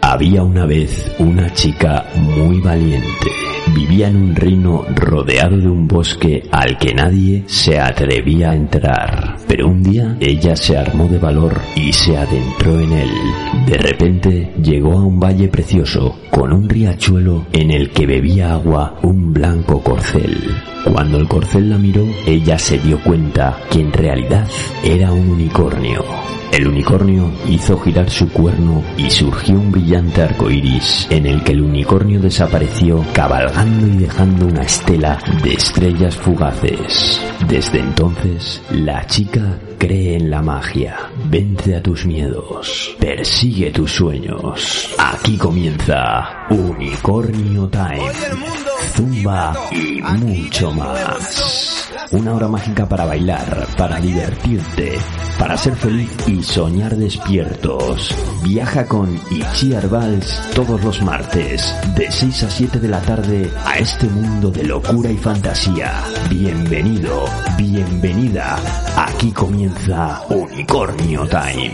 Había una vez una chica muy valiente. Vivía en un reino rodeado de un bosque al que nadie se atrevía a entrar. Pero un día ella se armó de valor y se adentró en él. De repente llegó a un valle precioso con un riachuelo en el que bebía agua un blanco corcel. Cuando el corcel la miró, ella se dio cuenta que en realidad era un unicornio. El unicornio hizo girar su cuerno y surgió un brillante arco iris en el que el unicornio desapareció cabalgando y dejando una estela de estrellas fugaces. Desde entonces, la chica cree en la magia. Vence a tus miedos. Persigue tus sueños. Aquí comienza Unicornio Time. Zumba y mucho más. Una hora mágica para bailar, para divertirte, para ser feliz y soñar despiertos. Viaja con Ichiar Vals todos los martes, de 6 a 7 de la tarde, a este mundo de locura y fantasía. Bienvenido, bienvenida. Aquí comienza Unicornio Time.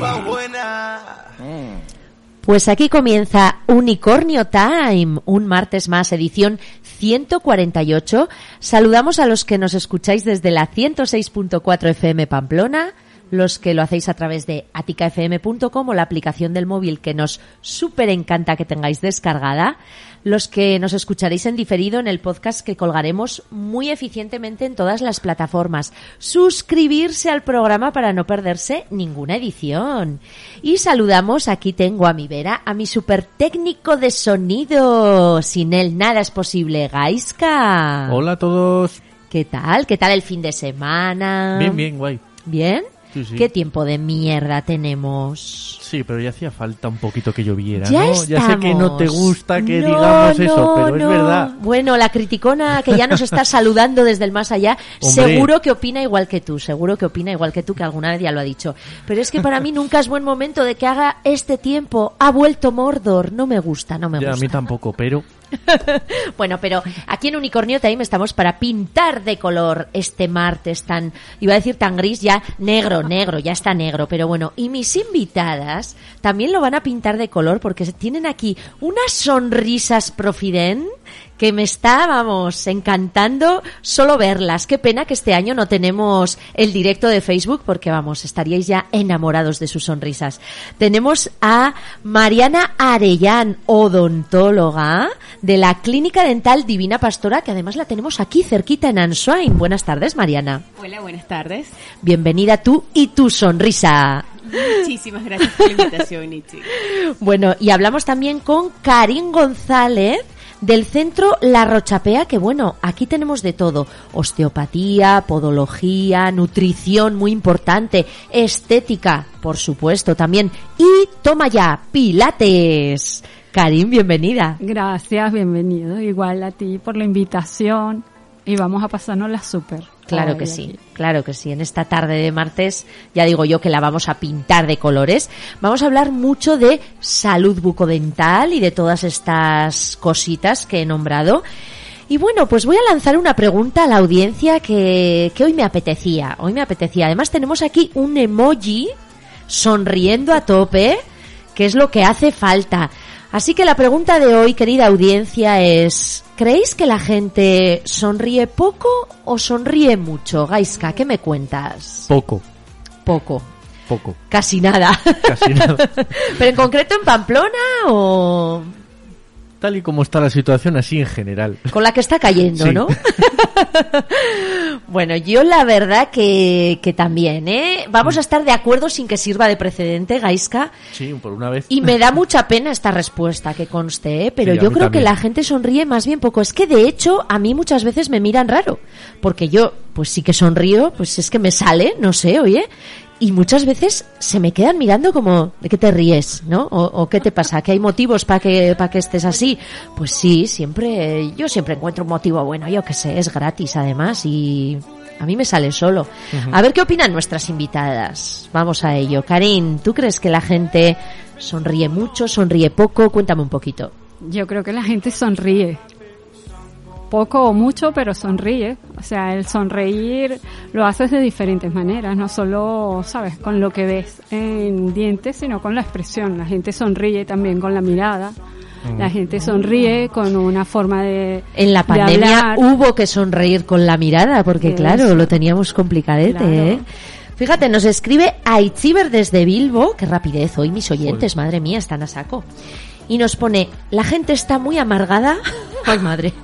Pues aquí comienza Unicornio Time, un martes más, edición 148. Saludamos a los que nos escucháis desde la 106.4 FM Pamplona, los que lo hacéis a través de aticafm.com o la aplicación del móvil que nos súper encanta que tengáis descargada, los que nos escucharéis en diferido en el podcast que colgaremos muy eficientemente en todas las plataformas, suscribirse al programa para no perderse ninguna edición. Y saludamos, aquí tengo a mi vera, a mi super técnico de sonido. Sin él nada es posible, Gaiska. Hola a todos. ¿Qué tal? ¿Qué tal el fin de semana? Bien, bien, guay. ¿Bien? Sí, sí. ¿Qué tiempo de mierda tenemos? Sí, pero ya hacía falta un poquito que lloviera, Ya ¿no? Ya sé que no te gusta que No, digamos eso, pero no. es verdad. Bueno, la criticona que ya nos está saludando desde el más allá, Hombre. seguro que opina igual que tú, seguro que opina igual que tú, que alguna vez ya lo ha dicho. Pero es que para mí nunca es buen momento de que haga este tiempo. Ha vuelto Mordor, no me gusta, no me Ya, a gusta. mí tampoco, pero Bueno, pero aquí en Unicornio Time estamos para pintar de color este martes tan, iba a decir tan gris, ya negro, negro, ya está negro, pero bueno, y mis invitadas también lo van a pintar de color porque tienen aquí unas sonrisas profiden que me está, vamos, encantando solo verlas. Qué pena que este año no tenemos el directo de Facebook porque, vamos, estaríais ya enamorados de sus sonrisas. Tenemos a Mariana Arellán, odontóloga de la Clínica Dental Divina Pastora, que además la tenemos aquí cerquita en Answain. Buenas tardes, Mariana. Hola, buenas tardes. Bienvenida tú y tu sonrisa. Muchísimas gracias por la invitación, Ichi. Bueno, y hablamos también con Karim González del centro La Rochapea, que bueno, aquí tenemos de todo. Osteopatía, podología, nutrición, muy importante, estética, por supuesto, también. Y toma ya, pilates. Karim, bienvenida. Gracias, bienvenido. Igual a ti por la invitación y vamos a pasarnos la súper. Claro que sí, aquí. claro que sí. En esta tarde de martes, ya digo yo que la vamos a pintar de colores. Vamos a hablar mucho de salud bucodental y de todas estas cositas que he nombrado. Y bueno, pues voy a lanzar una pregunta a la audiencia que, que hoy me apetecía. Hoy me apetecía. Además tenemos aquí un emoji sonriendo a tope, que es lo que hace falta. Así que la pregunta de hoy, querida audiencia, es ¿creéis que la gente sonríe poco o sonríe mucho? Gaiska, ¿qué me cuentas? poco, Poco. poco, Casi nada. casi nada. ¿Pero en concreto en Pamplona o Tal y como está la situación así en general. con la que está cayendo, Sí. no? bueno, yo la verdad que, que también, ¿eh? Vamos a estar de acuerdo sin que sirva de precedente, Gaiska. Sí, por una vez. Y me da mucha pena esta respuesta que conste, ¿eh? pero Sí, yo creo que la gente sonríe más bien poco. Es que de hecho a mí muchas veces me miran raro, porque yo pues sí que sonrío, pues es que me sale, no sé, oye. Y muchas veces se me quedan mirando como, ¿de qué te ríes? ¿No? ¿O, o qué te pasa? ¿Que hay motivos para que, para que estés así? Pues sí, siempre, yo siempre encuentro un motivo bueno, yo qué sé, es gratis además y a mí me sale solo. A ver qué opinan nuestras invitadas. Vamos a ello. Karin, ¿tú crees que la gente sonríe mucho, sonríe poco? Cuéntame un poquito. Yo creo que la gente sonríe. Poco o mucho, pero sonríe. O sea, el sonreír lo haces de diferentes maneras, no solo, sabes, con lo que ves en dientes, sino con la expresión. La gente sonríe también con la mirada. La gente sonríe con una forma de En la de pandemia hubo que sonreír con la mirada, porque claro, lo teníamos complicadete, Claro. ¿eh? Fíjate, nos escribe Aichiver desde Bilbo, qué rapidez hoy mis oyentes, madre mía, están a saco. Y nos pone, la gente está muy amargada. Ay, madre.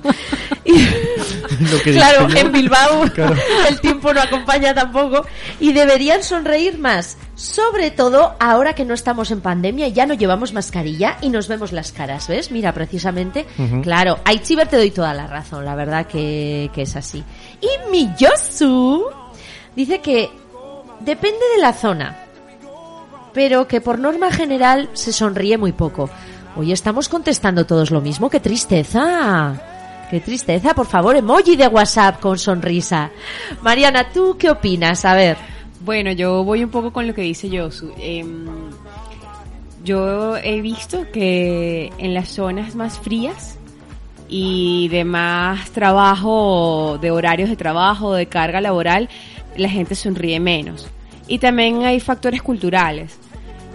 Y- Lo que claro, en Bilbao Claro. el tiempo no acompaña tampoco. Y deberían sonreír más. Sobre todo ahora que no estamos en pandemia y ya no llevamos mascarilla y nos vemos las caras, ¿ves? Mira, precisamente. Claro, a Ichiber te doy toda la razón, la verdad que, que es así. Y Miyosu dice que depende de la zona, pero que por norma general se sonríe muy poco. Hoy estamos contestando todos lo mismo, qué tristeza. Qué tristeza, por favor, emoji de WhatsApp con sonrisa. Mariana, ¿tú qué opinas? A ver. Bueno, yo voy un poco con lo que dice Yosu. Em, yo he visto que en las zonas más frías y de más trabajo, de horarios de trabajo, de carga laboral, la gente sonríe menos. Y también hay factores culturales.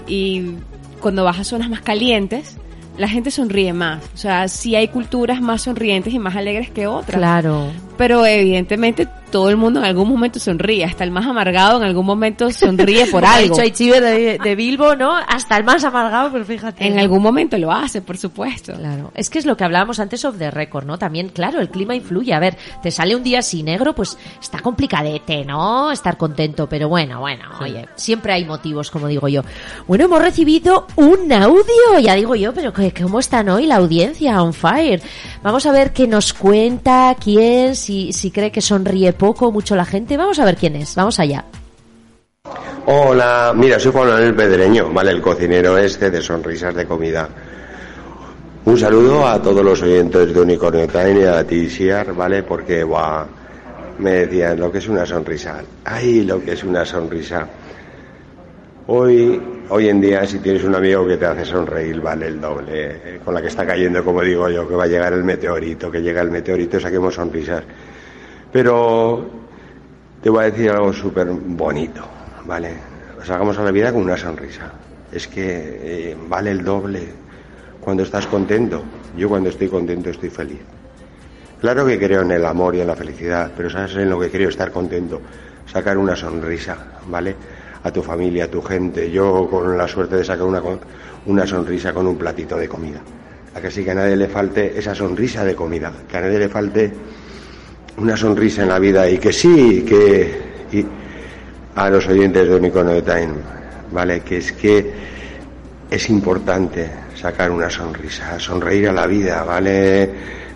Y cuando vas a zonas más calientes, la gente sonríe más. O sea, sí hay culturas más sonrientes y más alegres que otras. Claro. Pero evidentemente todo el mundo en algún momento sonríe. Hasta el más amargado en algún momento sonríe por algo. dicho de, de Bilbo, ¿no? Hasta el más amargado, pero fíjate. En algún momento lo hace, por supuesto. Claro, es que es lo que hablábamos antes of the record, ¿no? También, claro, el clima influye. A ver, te sale un día así negro, pues está complicadete, ¿no? Estar contento, pero bueno, bueno, oye, siempre hay motivos, como digo yo. Bueno, hemos recibido un audio, ya digo yo, pero ¿cómo están hoy la audiencia on fire? Vamos a ver qué nos cuenta, quién, si, si cree que sonríe poco mucho la gente. Vamos a ver quién es, vamos allá. Hola, mira, soy Juan Manuel Pedreño, ¿vale? El cocinero este de sonrisas de comida. Un saludo a todos los oyentes de Unicornio Time y a Siar, ¿vale? Porque, guau, me decían lo que es una sonrisa. ¡Ay, lo que es una sonrisa! Hoy, hoy en día, si tienes un amigo que te hace sonreír, vale el doble. eh, Con la que está cayendo, como digo yo, que va a llegar el meteorito, que llega el meteorito, saquemos sonrisas. Pero te voy a decir algo súper bonito, ¿vale? Salgamos a la vida con una sonrisa. Es que eh, vale el doble cuando estás contento. Yo cuando estoy contento estoy feliz. Claro que creo en el amor y en la felicidad, pero sabes en lo que creo estar contento, sacar una sonrisa, ¿vale? A tu familia, a tu gente. Yo con la suerte de sacar una, una sonrisa con un platito de comida. A que sí que a nadie le falte esa sonrisa de comida, que a nadie le falte una sonrisa en la vida y que sí, que a los oyentes de Unicornio de Time, ¿vale? Que es que es importante sacar una sonrisa, sonreír a la vida, ¿vale?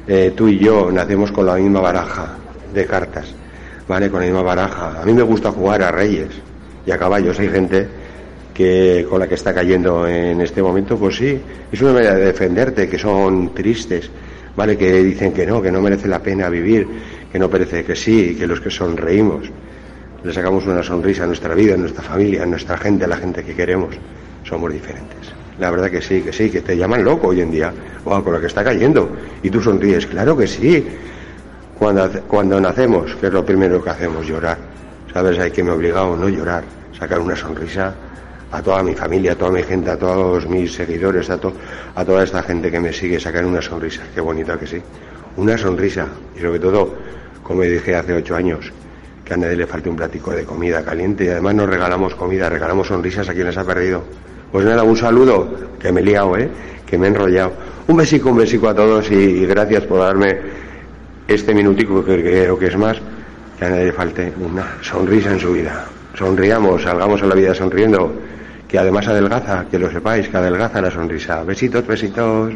Eh, tú y yo nacemos con la misma baraja de cartas, ¿vale? Con la misma baraja. A mí me gusta jugar a reyes y a caballos. Hay gente que con la que está cayendo en este momento, pues sí, es una manera de defenderte, que son tristes, ¿vale? Que dicen que no, que no merece la pena vivir, que no parece que sí, que los que sonreímos le sacamos una sonrisa a nuestra vida, a nuestra familia, a nuestra gente, a la gente que queremos, somos diferentes. La verdad que sí, que sí, que te llaman loco hoy en día, wow, con lo que está cayendo, y tú sonríes, claro que sí. Cuando, cuando nacemos, que es lo primero que hacemos, llorar. ¿Sabes? Hay que me obligado no llorar, sacar una sonrisa a toda mi familia, a toda mi gente, a todos mis seguidores, a, to- a toda esta gente que me sigue, sacar una sonrisa. Qué bonita que sí. Una sonrisa. Y sobre todo, como dije hace ocho años, que a nadie le falte un platico de comida caliente. Y además nos regalamos comida, regalamos sonrisas a quien les ha perdido. Pues nada, un saludo, que me he liado, ¿eh? Que me he enrollado. Un besico, un besico a todos y, y gracias por darme este minutico que creo que es más, que a nadie le falte una sonrisa en su vida. Sonriamos, salgamos a la vida sonriendo, que además adelgaza, que lo sepáis, que adelgaza la sonrisa. Besitos, besitos.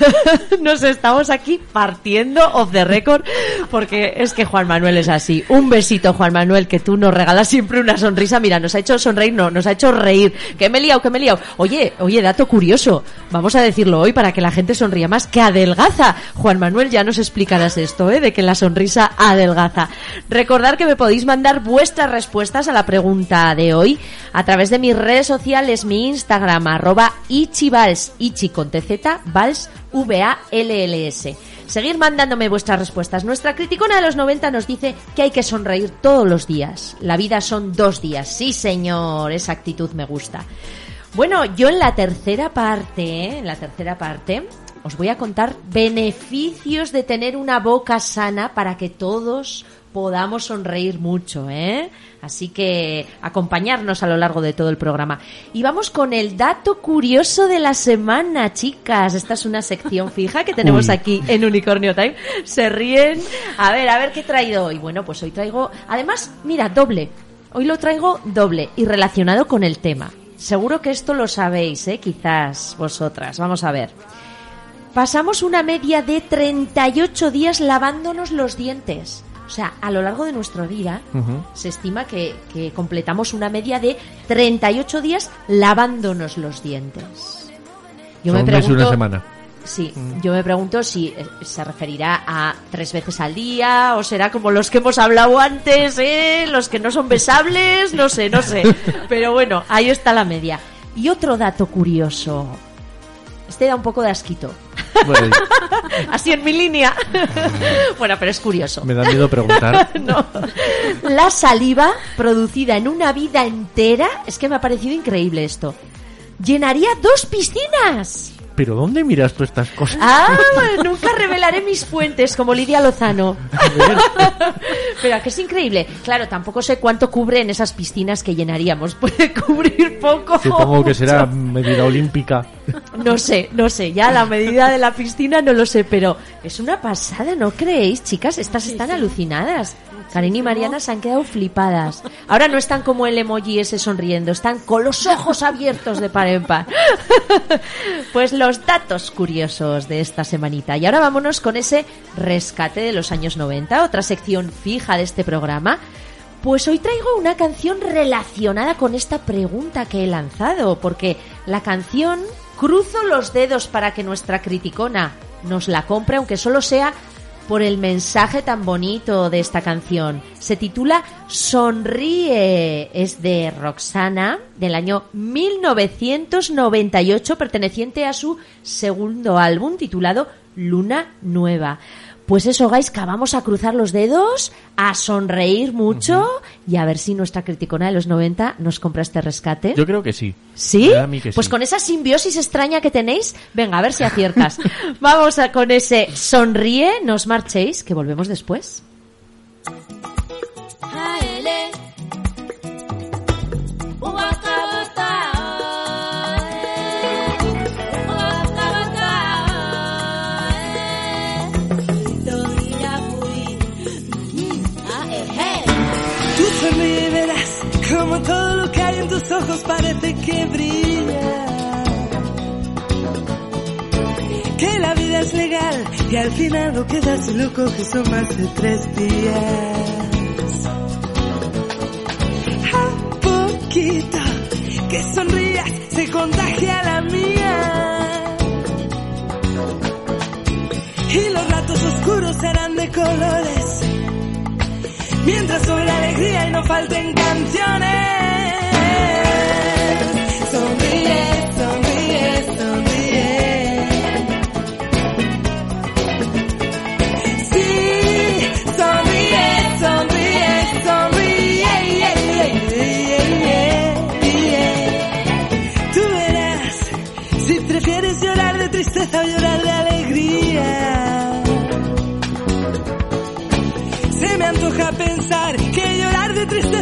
Nos estamos aquí partiendo off the record porque es que Juan Manuel es así. Un besito, Juan Manuel, que tú nos regalas siempre una sonrisa. Mira, nos ha hecho sonreír, no, nos ha hecho reír. Que me he liado, que me he liado. Oye, oye, dato curioso. Vamos a decirlo hoy para que la gente sonría más. Que adelgaza. Juan Manuel, ya nos explicarás esto, ¿eh? De que la sonrisa adelgaza. Recordar que me podéis mandar vuestras respuestas a la pregunta de hoy a través de mis redes sociales, mi Instagram, arroba ichivals, ichi con tz, vals, V-A-L-L-S. Seguir mandándome vuestras respuestas. Nuestra criticona de los 90 nos dice que hay que sonreír todos los días. La vida son dos días. Sí, señor, esa actitud me gusta. Bueno, yo en la tercera parte, ¿eh? en la tercera parte, os voy a contar beneficios de tener una boca sana para que todos podamos sonreír mucho, ¿eh? Así que acompañarnos a lo largo de todo el programa. Y vamos con el dato curioso de la semana, chicas. Esta es una sección fija que tenemos Uy. aquí en Unicornio Time. Se ríen. A ver, a ver qué he traído hoy. Bueno, pues hoy traigo, además, mira, doble. Hoy lo traigo doble y relacionado con el tema. Seguro que esto lo sabéis, ¿eh? Quizás vosotras. Vamos a ver. Pasamos una media de 38 días lavándonos los dientes. O sea, a lo largo de nuestra vida se estima que, que completamos una media de 38 días lavándonos los dientes. Yo Son me pregunto, una semana. Sí, yo me pregunto si eh, se referirá a tres veces al día o será como los que hemos hablado antes, ¿eh? los que no son besables, no sé, no sé. Pero bueno, ahí está la media. Y otro dato curioso. Este da un poco de asquito. Bueno, Así en mi línea. bueno, pero es curioso. me da miedo preguntar. No. La saliva producida en una vida entera, es que me ha parecido increíble esto. Llenaría dos piscinas. ¿Pero dónde miras tú estas cosas? Ah, nunca revelaré mis fuentes como Lidia Lozano. Pero que es increíble. Claro, tampoco sé cuánto cubren esas piscinas que llenaríamos. Puede cubrir poco. Supongo que será medida olímpica. No sé, no sé. Ya la medida de la piscina no lo sé, pero es una pasada, ¿no creéis, chicas? Estas están alucinadas. Karen y Mariana se han quedado flipadas. Ahora no están como el emoji ese sonriendo, están con los ojos abiertos de par en par. Pues los datos curiosos de esta semanita. Y ahora vámonos con ese rescate de los años 90, otra sección fija de este programa. Pues hoy traigo una canción relacionada con esta pregunta que he lanzado, porque la canción cruzo los dedos para que nuestra criticona nos la compre, aunque solo sea por el mensaje tan bonito de esta canción. Se titula Sonríe, es de Roxana, del año 1998, perteneciente a su segundo álbum titulado Luna Nueva. Pues eso, que vamos a cruzar los dedos, a sonreír mucho y a ver si nuestra criticona de los 90 nos compra este rescate. Yo creo que sí. ¿Sí? Me da a mí que Pues sí. con esa simbiosis extraña que tenéis, venga, a ver si aciertas. Vamos a con ese sonríe, no os marchéis, que volvemos después. Parece que brilla. Que la vida es legal y al final lo que das lo coges son más de tres días. A poquito que sonrías se contagia la mía. Y los ratos oscuros serán de colores mientras sobre alegría y no falten canciones. De tristeza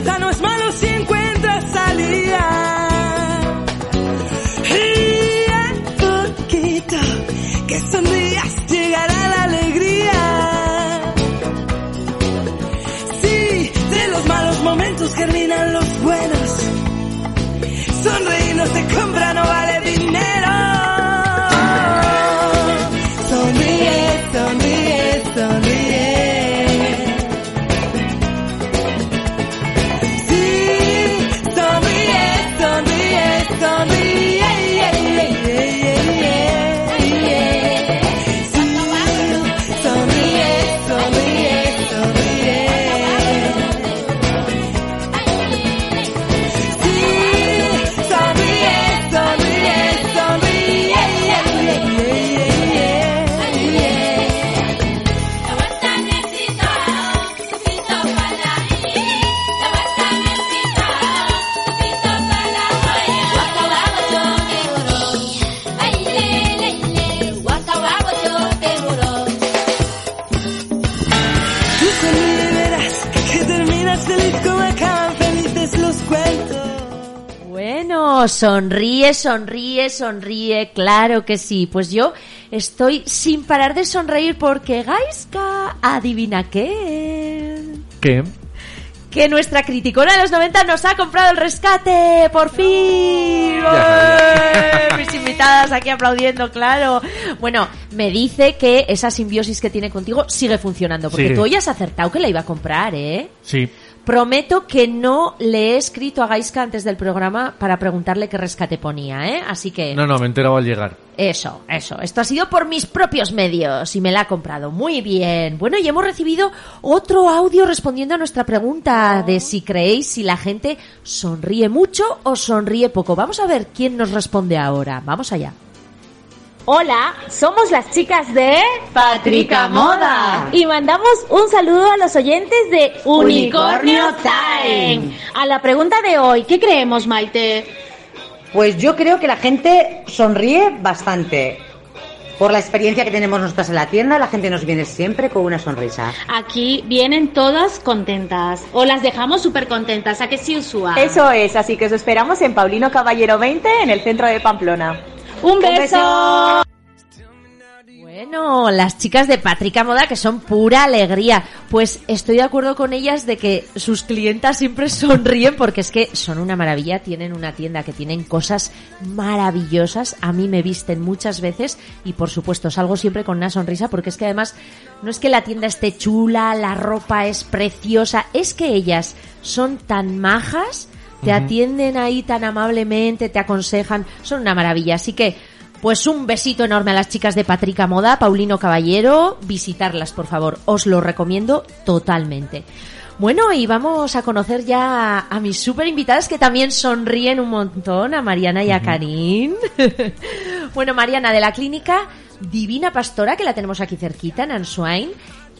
Sonríe, sonríe, sonríe, claro que sí. Pues yo estoy sin parar de sonreír porque Gaiska, adivina qué. ¿Qué? Que nuestra criticona de los 90 nos ha comprado el rescate, por fin. Mis invitadas aquí aplaudiendo, claro. Bueno, me dice que esa simbiosis que tiene contigo sigue funcionando, porque tú hoy has acertado que la iba a comprar, ¿eh? Sí. Prometo que no le he escrito a Gaiska antes del programa para preguntarle qué rescate ponía, ¿eh? Así que... No, no, me he enterado al llegar. Eso, eso. Esto ha sido por mis propios medios y me la ha comprado. Muy bien. Bueno, y hemos recibido otro audio respondiendo a nuestra pregunta de si creéis si la gente sonríe mucho o sonríe poco. Vamos a ver quién nos responde ahora. Vamos allá. Hola, somos las chicas de Patrica Moda. y mandamos un saludo a los oyentes de Unicornio Time. A la pregunta de hoy, ¿qué creemos, Maite? Pues yo creo que la gente sonríe bastante. Por la experiencia que tenemos nosotras en la tienda, la gente nos viene siempre con una sonrisa. Aquí vienen todas contentas o las dejamos súper contentas, ¿a que sí, Usua? Eso es, así que os esperamos en Paulino Caballero 20 en el centro de Pamplona. Un beso. Bueno, las chicas de Patrica Moda que son pura alegría. Pues estoy de acuerdo con ellas de que sus clientas siempre sonríen porque es que son una maravilla. Tienen una tienda que tienen cosas maravillosas. A mí me visten muchas veces y por supuesto salgo siempre con una sonrisa porque es que además no es que la tienda esté chula, la ropa es preciosa, es que ellas son tan majas, te atienden ahí tan amablemente, te aconsejan, son una maravilla. Así que pues un besito enorme a las chicas de Patrica Moda, Paulino Caballero, visitarlas por favor, os lo recomiendo totalmente. Bueno, y vamos a conocer ya a, mis super invitadas que también sonríen un montón, a Mariana y a Karin. bueno, Mariana de la clínica Divina Pastora, que la tenemos aquí cerquita en Answain.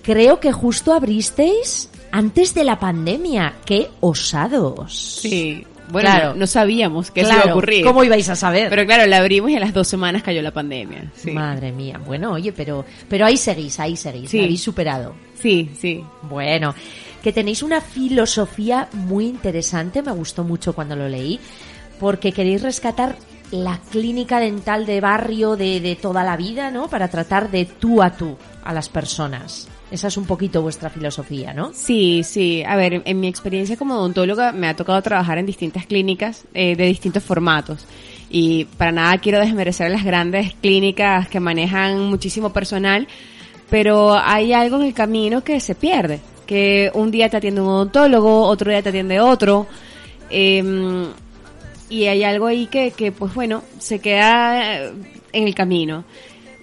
Creo que justo abristeis antes de la pandemia. ¡Qué osados! Sí. Bueno, Claro. no, no sabíamos que eso Claro, iba a ocurrir. ¿Cómo ibais a saber? Pero claro, la abrimos y a las dos semanas cayó la pandemia. Sí, Madre mía. Bueno, oye, pero, pero ahí seguís, ahí seguís. Sí. habéis superado. sí. sí. Bueno, que tenéis una filosofía muy interesante, me gustó mucho cuando lo leí, porque queréis rescatar la clínica dental de barrio de, de toda la vida, ¿no? Para tratar de tú a tú a las personas. Esa es un poquito vuestra filosofía, ¿no? Sí, sí. A ver, en, mi experiencia como odontóloga me ha tocado trabajar en distintas clínicas eh, de distintos formatos. Y para nada quiero desmerecer las grandes clínicas que manejan muchísimo personal, pero hay algo en el camino que se pierde. Que un día te atiende un odontólogo, otro día te atiende otro. em, y hay algo ahí que, que, pues bueno, se queda eh, en el camino.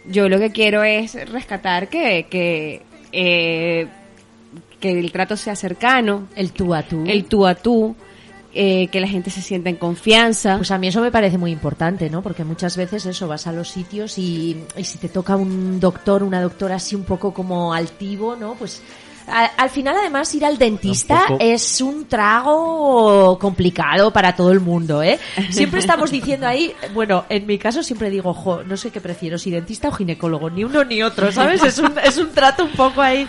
Yo lo que quiero es rescatar que, que, eh, que el trato sea cercano, El tú a tú. el tú a tú, eh, que la gente se sienta en confianza. Pues a mí eso me parece muy importante, ¿no? Porque muchas veces eso, vas a los sitios y, y si te toca un doctor, una doctora así un poco como altivo, ¿no? Pues al final además ir al dentista es un trago complicado para todo el mundo, ¿eh? Siempre estamos diciendo ahí, bueno, en mi caso siempre digo, jo, no sé qué prefiero, si dentista o ginecólogo, ni uno ni otro, ¿sabes? Es un, es un trato un poco ahí.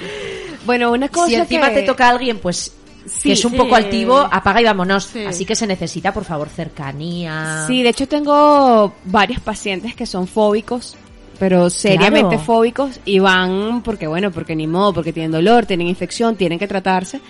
bueno, una cosa si encima que- te toca a alguien, pues Sí, que es un sí. poco altivo, apaga y vámonos. Sí. Así que se necesita, por favor, cercanía. Sí, de hecho tengo varios pacientes que son fóbicos, pero seriamente Claro. fóbicos y van porque bueno, porque ni modo, porque tienen dolor, tienen infección, tienen que tratarse.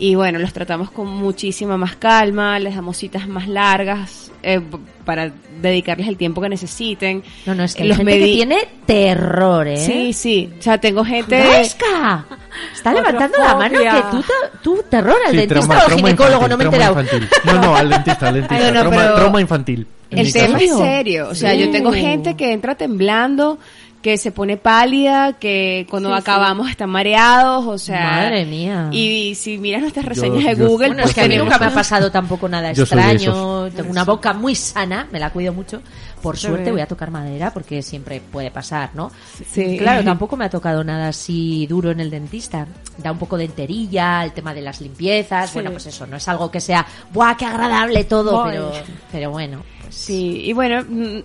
Y bueno, los tratamos con muchísima más calma, les damos citas más largas eh, para dedicarles el tiempo que necesiten. No, no, es que hay Los gente que tiene terror, ¿eh? Sí, sí. O sea, tengo gente... ¡Gasca! Está levantando la mano que tú, tú terror al Sí, dentista trauma- o al ginecólogo, infantil, no me he enterado. infantil. No, no, al dentista, al dentista. Ay, no, no, trauma, pero- trauma infantil. El tema caso. es serio. O sea, yo tengo gente que entra temblando, que se pone pálida, que cuando Sí, sí. acabamos están mareados, o sea... Madre mía. Y si miras nuestras reseñas Yo- de yo- Google, Bueno, pues es que a mí nunca me ha pasado tampoco nada Yo extraño. Tengo una boca muy sana, me la cuido mucho. Por suerte voy a tocar madera porque siempre puede pasar, ¿no? Sí. Claro, tampoco me ha tocado nada así duro en el dentista. Da un poco de enterilla, el tema de las limpiezas. Sí. Bueno, pues eso, no es algo que sea, ¡buah, qué agradable todo! Pero, pero bueno, Sí, y bueno, mm,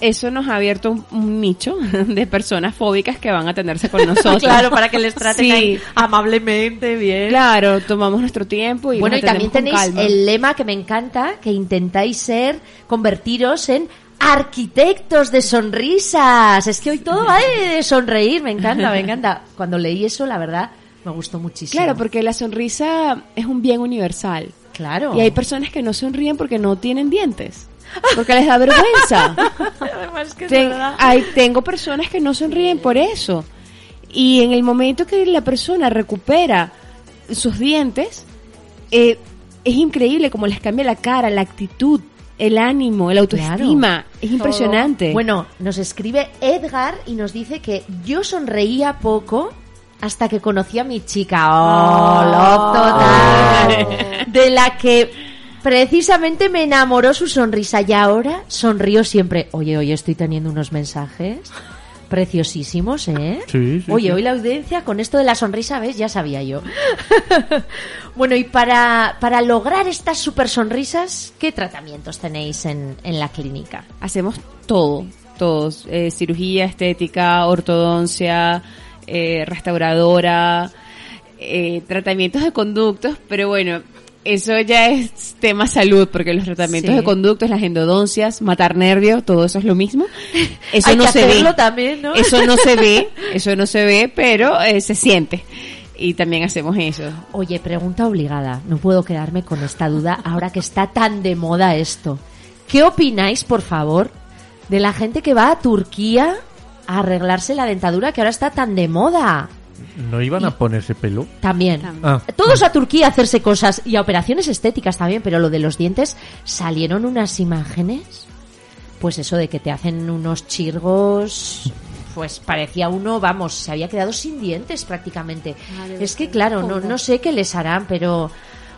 eso nos ha abierto un, un nicho de personas fóbicas que van a atenderse con nosotros. claro, para que les traten Sí. ahí amablemente, bien. Claro, tomamos nuestro tiempo y bueno, y también tenéis calma. el lema que me encanta, que intentáis ser, convertiros en arquitectos de sonrisas. Es que hoy todo va de sonreír, me encanta, me encanta. Cuando leí eso, la verdad, me gustó muchísimo. Claro, porque la sonrisa es un bien universal. Claro. Y hay personas que no sonríen porque no tienen dientes. Porque les da vergüenza. Además que Ten- hay- tengo personas que no sonríen por eso. Y en el momento que la persona recupera sus dientes, eh, es increíble cómo les cambia la cara, la actitud, el ánimo, la autoestima. Es impresionante. Bueno, nos escribe Edgar y nos dice que yo sonreía poco hasta que conocí a mi chica. ¡Oh, love total! De la que precisamente me enamoró su sonrisa y ahora sonrío siempre. Oye, oye, estoy teniendo unos mensajes preciosísimos, ¿eh? Sí, sí, Oye, sí. hoy la audiencia con esto de la sonrisa, ¿ves? Ya sabía yo. bueno, y para, para lograr estas super sonrisas, ¿qué tratamientos tenéis en, en la clínica? Hacemos todo, todos. Eh, cirugía estética, ortodoncia, eh, restauradora, eh, tratamientos de conductos, pero bueno, eso ya es tema salud, porque los tratamientos Sí. de conductos, las endodoncias, matar nervios, todo eso es lo mismo. Eso Hay no que se ve. también, ¿no? Eso no se ve, eso no se ve, pero eh, se siente. Y también hacemos eso. Oye, pregunta obligada. No puedo quedarme con esta duda ahora que está tan de moda esto. ¿Qué opináis, por favor, de la gente que va a Turquía a arreglarse la dentadura que ahora está tan de moda? ¿No iban a ponerse pelo? También. Ah. Todos a Turquía a hacerse cosas y a operaciones estéticas también, pero lo de los dientes salieron unas imágenes. Pues eso de que te hacen unos chirgos. Pues parecía uno, vamos, se había quedado sin dientes prácticamente. es que claro, no, no sé qué les harán, pero.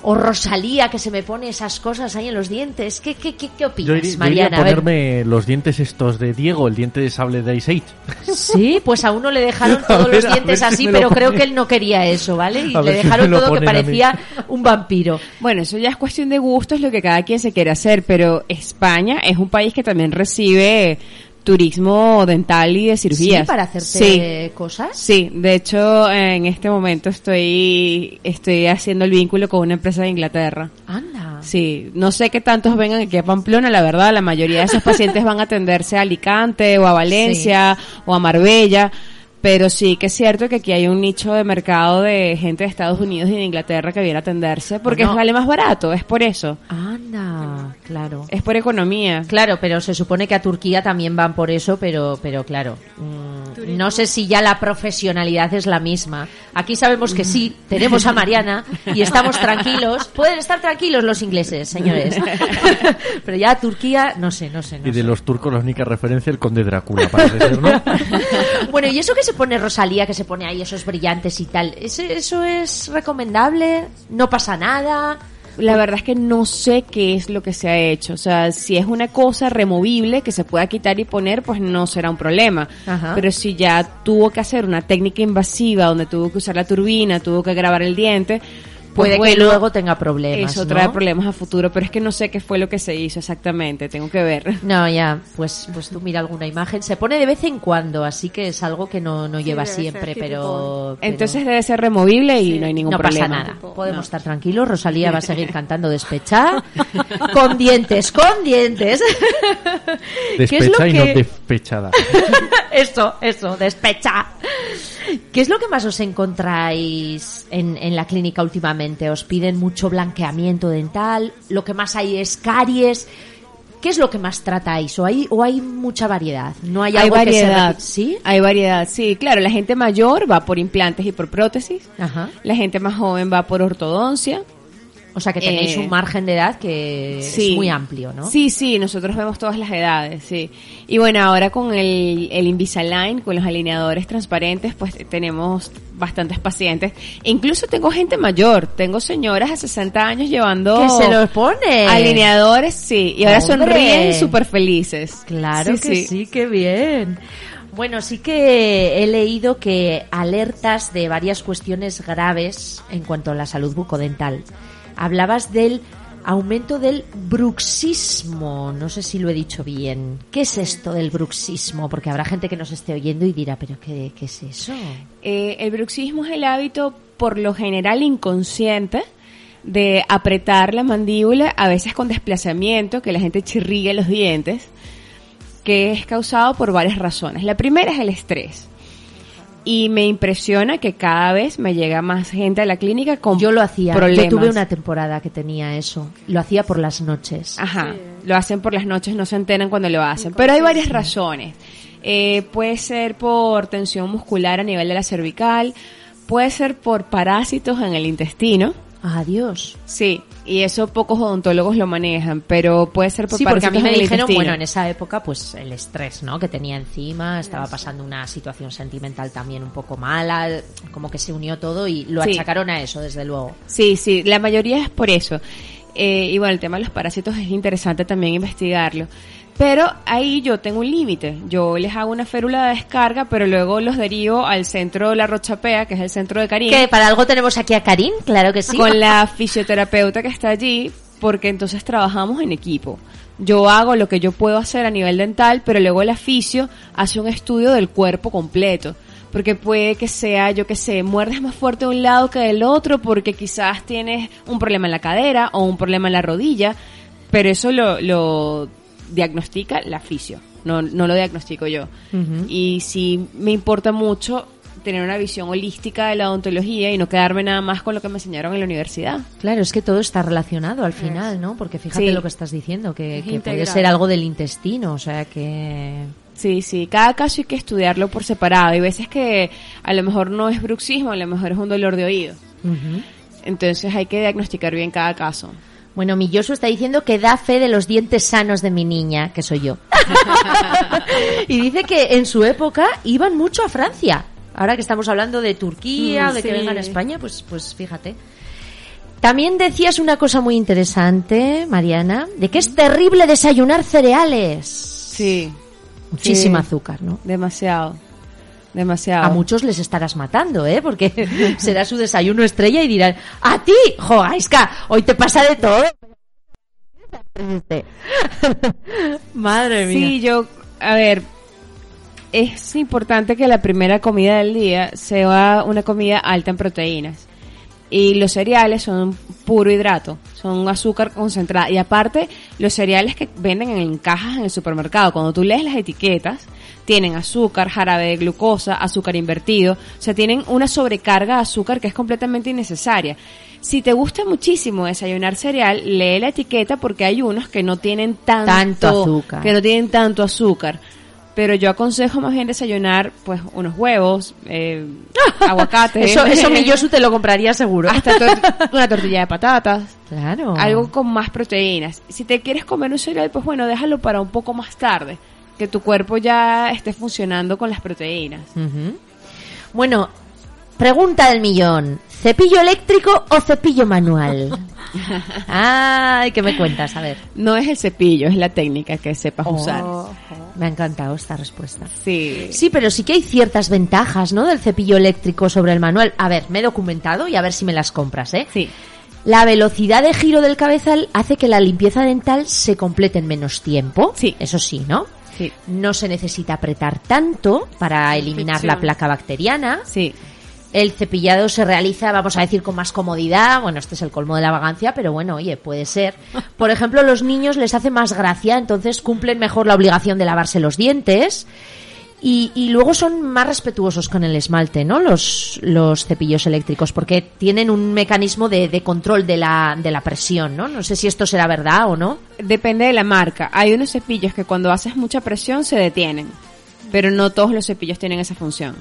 O Rosalía que se me pone esas cosas ahí en los dientes. ¿Qué, qué, qué, qué Yo opinas, yo iría Mariana? a A ver. ponerme los dientes estos de Diego, el diente de sable de Ice Age. Sí, pues a uno le dejaron todos ver, los dientes si así, pero creo que él no quería eso, ¿vale? Y A le si dejaron todo que parecía un vampiro. Bueno, eso ya es cuestión de gustos, lo que cada quien se quiere hacer, pero España es un país que también recibe turismo dental y de cirugías. Sí, para hacerte Sí. cosas. Sí, de hecho en este momento estoy estoy haciendo el vínculo con una empresa de Inglaterra. Anda. Sí, no sé qué tantos vengan aquí a Pamplona, la verdad, la mayoría de esos pacientes van a atenderse a Alicante o a Valencia o a Marbella, pero sí que es cierto que aquí hay un nicho de mercado de gente de Estados Unidos y de Inglaterra que viene a atenderse porque Bueno. vale más barato, es por eso. Anda, claro. Es por economía. Claro, pero se supone que a Turquía también van por eso, pero, pero claro, mm, no sé si ya la profesionalidad es la misma. Aquí sabemos que sí, tenemos a Mariana y estamos tranquilos. Pueden estar tranquilos los ingleses, señores. pero ya a Turquía, no sé, no sé. No y de sé. los turcos la única referencia el conde Drácula, parece ser, ¿no? Bueno, y eso que se pone Rosalía, que se pone ahí esos brillantes y tal, ¿ese- ¿eso es recomendable? ¿No pasa nada? La verdad es que no sé qué es lo que se ha hecho. O sea, si es una cosa removible que se pueda quitar y poner, pues no será un problema. Ajá. Pero si ya tuvo que hacer una técnica invasiva donde tuvo que usar la turbina, tuvo que grabar el diente, Puede pues que luego tenga problemas. Eso ¿no? trae problemas a futuro, pero es que no sé qué fue lo que se hizo exactamente. Tengo que ver. No, ya, pues, pues tú mira alguna imagen. Se pone de vez en cuando, así que es algo que no, no lleva siempre, pero, pero Entonces debe ser removible y no hay ningún no problema. pasa nada. Podemos estar tranquilos. Rosalía va a seguir cantando despechada, con dientes, con dientes. ¿Qué es lo Despecha y no que- despechada. eso, eso, despecha. ¿Qué es lo que más os encontráis en, en la clínica últimamente? ¿Os piden mucho blanqueamiento dental? ¿Lo que más hay es caries? ¿Qué es lo que más tratáis? ¿O hay, o hay mucha variedad? ¿No hay, Hay algo que se variedad. ¿Sí? Hay variedad, sí. Claro, la gente mayor va por implantes y por prótesis. Ajá. La gente más joven va por ortodoncia. O sea que tenéis Eh, un margen de edad que Sí. es muy amplio, ¿no? Sí, sí, nosotros vemos todas las edades, sí. Y bueno, ahora con el, el Invisalign, con los alineadores transparentes, pues tenemos bastantes pacientes. Incluso tengo gente mayor, tengo señoras de 60 años llevando... Que se los pone. Alineadores, sí. Y ahora Hombre. sonríen súper felices. Claro que sí. qué bien. Bueno, sí que he leído que alertas de varias cuestiones graves en cuanto a la salud bucodental. Hablabas del Aumento del bruxismo. No sé si lo he dicho bien. ¿Qué es esto del bruxismo? Porque habrá gente que nos esté oyendo y dirá, ¿pero qué, qué es eso? Eh, el bruxismo es el hábito, por lo general inconsciente, de apretar la mandíbula, a veces con desplazamiento, que la gente chirrigue los dientes, que es causado por varias razones. La primera es el estrés. Y me impresiona que cada vez me llega más gente a la clínica con Yo lo hacía. problemas. Yo tuve una temporada que tenía eso. Lo hacía por las noches. Ajá, lo hacen por las noches, no se enteran cuando lo hacen. Pero hay varias razones. Eh, puede ser por tensión muscular a nivel de la cervical, puede ser por parásitos en el intestino. Adiós. Sí, y eso pocos odontólogos lo manejan, pero puede ser por Sí, porque a mí me dijeron, bueno, en esa época, pues el estrés, ¿no? Que tenía encima, estaba pasando una situación sentimental también un poco mala, como que se unió todo y lo Sí. achacaron a eso, desde luego. Sí, sí, la mayoría es por eso. Eh, y bueno, el tema de los parásitos es interesante también investigarlo. Pero ahí yo tengo un límite. Yo les hago una férula de descarga, pero luego los derivo al centro de la Rochapea, que es el centro de Karim. Que para algo tenemos aquí a Karim, claro que sí. Con la fisioterapeuta que está allí, porque entonces trabajamos en equipo. Yo hago lo que yo puedo hacer a nivel dental, pero luego el fisio hace un estudio del cuerpo completo. Porque puede que sea, yo que sé, muerdes más fuerte de un lado que del otro, porque quizás tienes un problema en la cadera o un problema en la rodilla, pero eso lo, lo diagnostica la fisio, no, no lo diagnostico yo. Y sí me importa mucho tener una visión holística de la odontología y no quedarme nada más con lo que me enseñaron en la universidad. Claro, es que todo está relacionado al final, ¿no? Porque fíjate Sí. lo que estás diciendo, que, Es que puede ser algo del intestino, o sea que... Sí, sí, cada caso hay que estudiarlo por separado. Hay veces que a lo mejor no es bruxismo, a lo mejor es un dolor de oído. Entonces hay que diagnosticar bien cada caso. Bueno, mi Yosu está diciendo que da fe de los dientes sanos de mi niña, que soy yo. y dice que en su época iban mucho a Francia. Ahora que estamos hablando de Turquía, Mm, de que vengan a España, pues, pues fíjate. También decías una cosa muy interesante, Mariana, de que es terrible desayunar cereales. Sí. Muchísimo Sí. azúcar, ¿no? Demasiado. Demasiado. A muchos les estarás matando, ¿eh? Porque será su desayuno estrella y dirán, a ti, jo, Aiska, hoy te pasa de todo. Madre mía. Sí, yo, a ver, es importante que la primera comida del día sea una comida alta en proteínas. Y los cereales son puro hidrato, son azúcar concentrada. Y aparte, los cereales que venden en cajas en el supermercado, cuando tú lees las etiquetas, tienen azúcar, jarabe de glucosa, azúcar invertido. O sea, tienen una sobrecarga de azúcar que es completamente innecesaria. Si te gusta muchísimo desayunar cereal, lee la etiqueta porque hay unos que no tienen tanto, Tanto azúcar. que no tienen tanto azúcar. Pero yo aconsejo más bien desayunar, pues, unos huevos, eh, aguacate. Eso, eso mi Yosu te lo compraría seguro. Hasta tor- una tortilla de patatas. Claro. Algo con más proteínas. Si te quieres comer un cereal, pues bueno, déjalo para un poco más tarde. Que tu cuerpo ya esté funcionando con las proteínas. Bueno, pregunta del millón. ¿Cepillo eléctrico o cepillo manual? Ay, ¿qué me cuentas? A ver. No es el cepillo, es la técnica que sepas Oh. usar. Me ha encantado esta respuesta. Sí. Sí, pero sí que hay ciertas ventajas, ¿no? Del cepillo eléctrico sobre el manual. A ver, me he documentado y a ver si me las compras, ¿eh? Sí. La velocidad de giro del cabezal hace que la limpieza dental se complete en menos tiempo. Sí. Eso sí, ¿no? Sí. No se necesita apretar tanto para eliminar la placa bacteriana. Sí. El cepillado se realiza, vamos a decir, con más comodidad. Bueno, este es el colmo de la vagancia, pero bueno, oye, puede ser. Por ejemplo, los niños les hace más gracia, entonces cumplen mejor la obligación de lavarse los dientes. Y, y luego son más respetuosos con el esmalte, ¿no? Los, los cepillos eléctricos, porque tienen un mecanismo de, de control de la, de la presión, ¿no? No sé si esto será verdad o no. Depende de la marca. Hay unos cepillos que cuando haces mucha presión se detienen. Pero no todos los cepillos tienen esa función.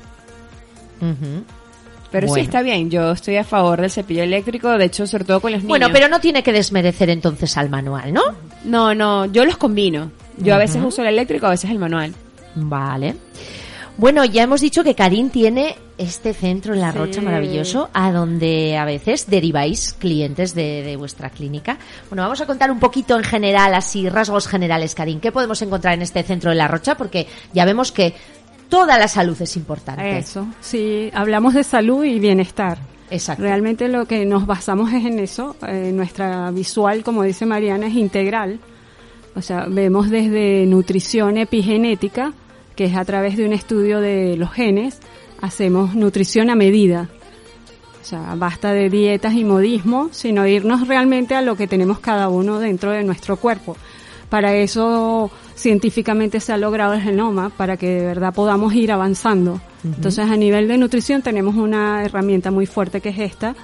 Pero sí está bien. Yo estoy a favor del cepillo eléctrico. De hecho, sobre todo con los niños. Bueno, pero no tiene que desmerecer entonces al manual, ¿no? No, no. Yo los combino. Yo a veces uso el eléctrico, a veces el manual. Vale. Bueno, ya hemos dicho que Karim tiene este centro en La Sí. Rocha maravilloso, a donde a veces deriváis clientes de, de vuestra clínica. Bueno, vamos a contar un poquito en general, así rasgos generales, Karim. ¿Qué podemos encontrar en este centro de La Rocha? Porque ya vemos que toda la salud es importante. Eso, sí, hablamos de salud y bienestar. Exacto. Realmente lo que nos basamos es en eso. Eh, nuestra visual, como dice Mariana, es integral. O sea, vemos desde nutrición epigenética, que es a través de un estudio de los genes, hacemos nutrición a medida. O sea, basta de dietas y modismo, sino irnos realmente a lo que tenemos cada uno dentro de nuestro cuerpo. Para eso científicamente se ha logrado el genoma, para que de verdad podamos ir avanzando. Entonces, a nivel de nutrición tenemos una herramienta muy fuerte que es esta.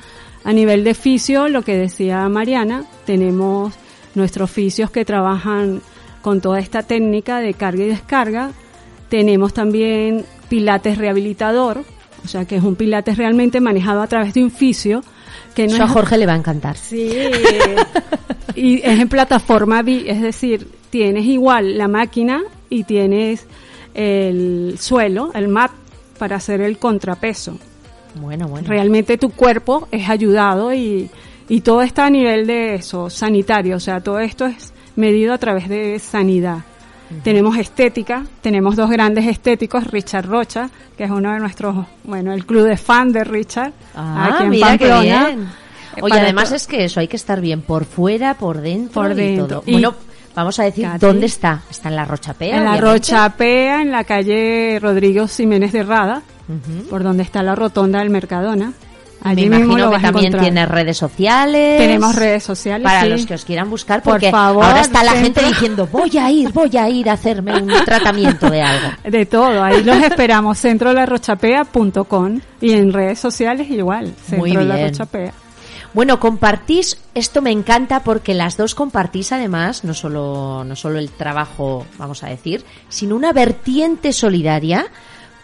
A nivel de fisio, lo que decía Mariana, tenemos nuestros fisios que trabajan con toda esta técnica de carga y descarga. Tenemos también pilates rehabilitador, o sea que es un pilates realmente manejado a través de un fisio. Que no Eso a Jorge le va a encantar. Sí. y es en plataforma bi, es decir, tienes igual la máquina y tienes el suelo, el mat, para hacer el contrapeso. Bueno, bueno. Realmente tu cuerpo es ayudado y, y todo está a nivel de eso, sanitario, o sea, todo esto es medido a través de sanidad. Tenemos estética, tenemos dos grandes estéticos, Richard Rocha, que es uno de nuestros, bueno, el club de fan de Richard, Ah, aquí en mira qué Pamplona. bien. Eh, Oye, además es que eso hay que estar bien por fuera, por dentro, Por y dentro. todo. Y- Bueno, vamos a decir Katy. dónde está. Está en la Rochapea. En la obviamente. Rochapea, en la calle Rodrigo Jiménez de Rada, por donde está la rotonda del Mercadona. Me Allí imagino que también tiene redes sociales. Tenemos redes sociales, Para sí. los que os quieran buscar, Por porque favor, ahora está la gente diciendo, voy a ir, voy a ir a hacerme un tratamiento de algo. De todo, ahí los esperamos, centrolarrochapea.com y en redes sociales igual, Muy Centro la bien. Rochapea. Bueno, compartís, esto me encanta porque las dos compartís además no solo, no solo el trabajo, vamos a decir, sino una vertiente solidaria,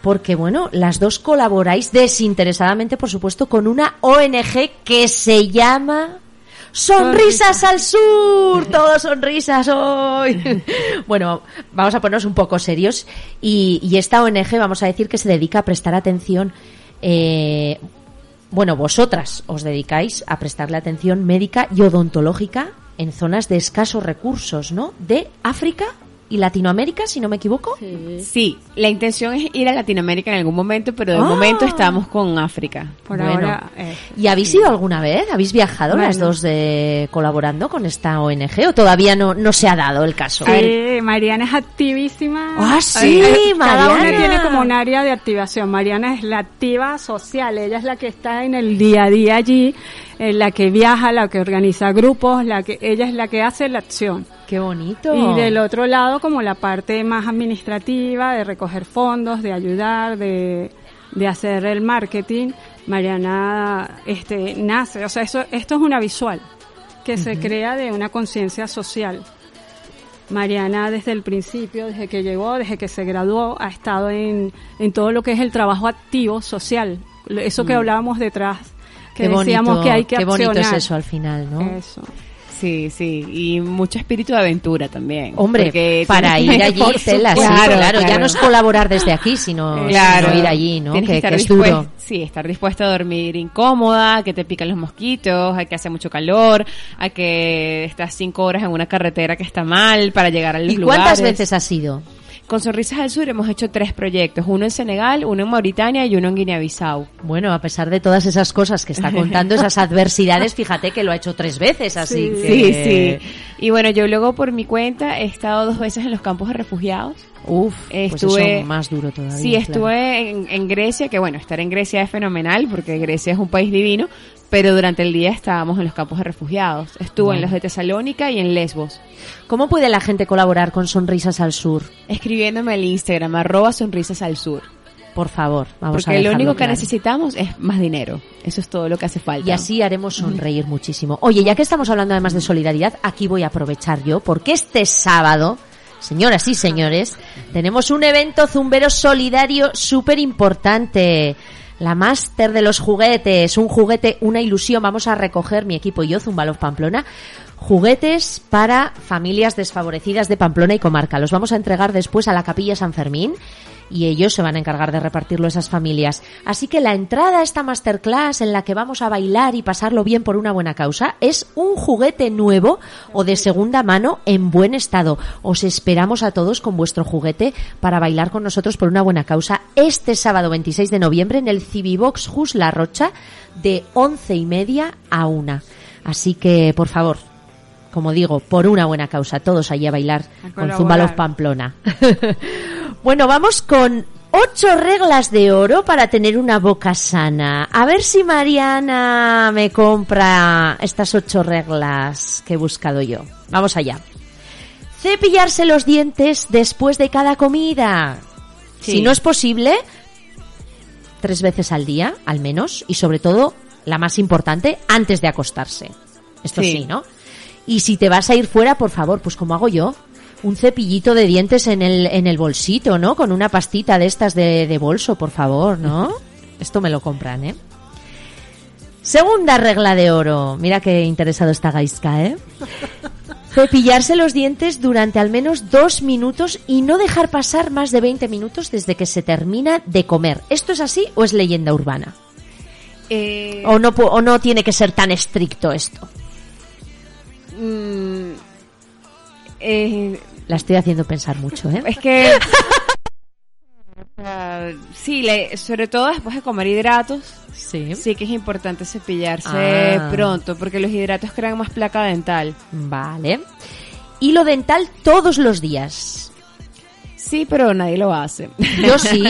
porque bueno, las dos colaboráis desinteresadamente, por supuesto, con una ONG que se llama Sonrisas al Sur, todos sonrisas hoy. bueno, vamos a ponernos un poco serios y, y esta ONG, vamos a decir que se dedica a prestar atención eh, bueno, vosotras os dedicáis a prestarle atención médica y odontológica en zonas de escasos recursos, ¿no? De África y Latinoamérica, si no me equivoco. Sí, la intención es ir a Latinoamérica en algún momento, pero de Ah. momento estamos con África. Por Bueno. ahora, eh, ¿Y habéis ido alguna vez? ¿Habéis viajado las dos de, colaborando con esta ONG o todavía no, no se ha dado el caso? Sí, Mariana es activísima. Ah, sí, Eh, Cada una Mariana. tiene como un área de activación. Mariana es la activa social, ella es la que está en el día a día allí, eh, la que viaja, la que organiza grupos, la que ella es la que hace la acción. Qué bonito. Y del otro lado, como la parte más administrativa, de recoger fondos, de ayudar, de, de hacer el marketing, Mariana este, nace, o sea, eso, esto es una visual que se crea de una conciencia social. Mariana desde el principio, desde que llegó, desde que se graduó, ha estado en, en todo lo que es el trabajo activo social. Eso que Mm. hablábamos detrás, que Qué decíamos bonito, que hay que qué bonito es accionar. eso al final, ¿no? Eso. Sí, sí, y mucho espíritu de aventura también. Hombre, para ir allí, tela, sí, supuesto. claro, ya no es colaborar desde aquí, sino, Claro. sino ir allí, ¿no? Tienes Que, estar que es dispuest- duro. Sí, estar dispuesto a dormir incómoda, que te pican los mosquitos, a que hace mucho calor, a que estás cinco horas en una carretera que está mal para llegar a los ¿Y lugares. cuántas veces has ido? Con Sonrisas al Sur hemos hecho tres proyectos, uno en Senegal, uno en Mauritania y uno en Guinea-Bissau. Bueno, a pesar de todas esas cosas que está contando, esas adversidades, fíjate que lo ha hecho tres veces, así Sí, que... sí. Y bueno, yo luego por mi cuenta he estado dos veces en los campos de refugiados. Uf, pues estuve, eso más duro todavía. Sí, claro. estuve en, en Grecia, que bueno, estar en Grecia es fenomenal porque Grecia es un país divino, pero durante el día estábamos en los campos de refugiados. Estuve en los de Tesalónica y en Lesbos. ¿Cómo puede la gente colaborar con Sonrisas al Sur? Escribiéndome al Instagram, arroba sonrisas al sur. Por favor, vamos a porque lo dejarlo único que claro. necesitamos es más dinero. Eso es todo lo que hace falta. Y así haremos sonreír muchísimo. Oye, ya que estamos hablando además de solidaridad, aquí voy a aprovechar yo, porque este sábado, señoras y señores, tenemos un evento zumbero solidario súper importante. La máster de los juguetes, un juguete, una ilusión. Vamos a recoger mi equipo y yo, Zumbalov Pamplona, juguetes para familias desfavorecidas de Pamplona y comarca. Los vamos a entregar después a la Capilla San Fermín y ellos se van a encargar de repartirlo a esas familias. Así que la entrada a esta masterclass en la que vamos a bailar y pasarlo bien por una buena causa es un juguete nuevo o de segunda mano en buen estado. Os esperamos a todos con vuestro juguete para bailar con nosotros por una buena causa este sábado 26 de noviembre en el Civibox Jus La Rocha de once y media a una. Así que, por favor, como digo, por una buena causa, todos allí a bailar con. Zumbalov Pamplona. bueno, vamos con ocho reglas de oro para tener una boca sana. A ver si Mariana me compra estas ocho reglas que he buscado yo. Vamos allá. Cepillarse los dientes después de cada comida. Sí. Si no es posible, tres veces al día, al menos, y sobre todo, la más importante, antes de acostarse. Esto sí, Sí. ¿no? Y si te vas a ir fuera, por favor, pues como hago yo, un cepillito de dientes en el, en el bolsito, ¿no? Con una pastita de estas de, de bolso, por favor, ¿no? Esto me lo compran, ¿eh? Segunda regla de oro. Mira qué interesado está Gaiska, ¿eh? Cepillarse los dientes durante al menos dos minutos y no dejar pasar más de 20 minutos desde que se termina de comer. ¿Esto es así o es leyenda urbana? Eh, ¿O no, o no tiene que ser tan estricto esto? mm, eh, La estoy haciendo pensar mucho, ¿eh? es que... Sí, le- sobre todo después de comer hidratos, Sí. sí que es importante cepillarse Ah. pronto, porque los hidratos crean más placa dental. Vale. Hilo dental todos los días. Sí, pero nadie lo hace. Yo sí,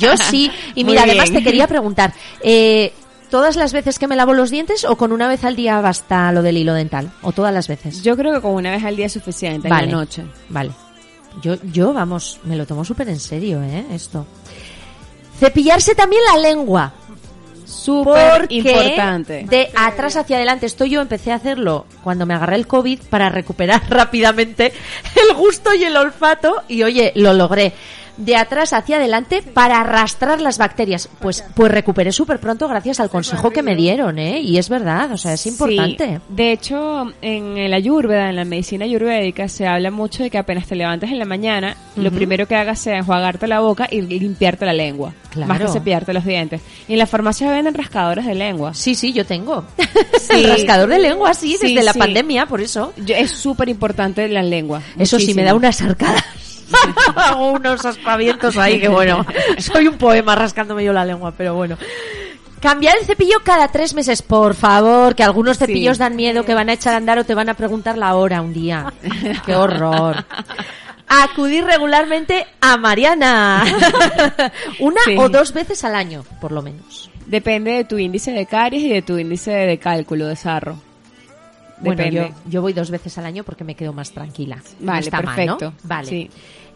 yo sí. Y mira, además te quería preguntar, eh, ¿todas las veces que me lavo los dientes o con una vez al día basta lo del hilo dental? ¿O todas las veces? Yo creo que con una vez al día es suficiente, en Vale. la noche. Vale. Yo, yo, vamos, me lo tomo súper en serio, ¿eh? Esto. Cepillarse también la lengua. Súper importante. de atrás hacia adelante. Esto yo empecé a hacerlo cuando me agarré el COVID para recuperar rápidamente el gusto y el olfato. Y oye, lo logré. De atrás hacia adelante para arrastrar las bacterias. Pues, pues recuperé súper pronto gracias al consejo que me dieron, ¿eh? Y es verdad, o sea, es importante. Sí. De hecho, en el ayurveda, en la medicina ayurvédica, se habla mucho de que apenas te levantes en la mañana, lo Ujú. primero que hagas sea enjuagarte la boca y limpiarte la lengua. Claro. Más que cepillarte los dientes. Y en la farmacia venden rascadores de lengua. Sí, sí, yo tengo. Sí. Rascador de lengua, sí, Sí, desde la sí. pandemia, por eso. Yo- es súper importante la lengua. Eso sí, me da Muchísimo. unas arcadas. Hago unos aspavientos ahí que bueno. Soy un poema rascándome yo la lengua, pero bueno. Cambiar el cepillo cada tres meses, por favor, que algunos Sí. cepillos dan miedo, que van a echar a andar o te van a preguntar la hora un día. Qué horror. Acudir regularmente a Mariana. Una Sí. o dos veces al año, por lo menos. Depende de tu índice de caries y de tu índice de cálculo de sarro. Bueno, Depende. yo, yo voy dos veces al año porque me quedo más tranquila. No Vale, mal, perfecto. ¿no? Vale. Sí.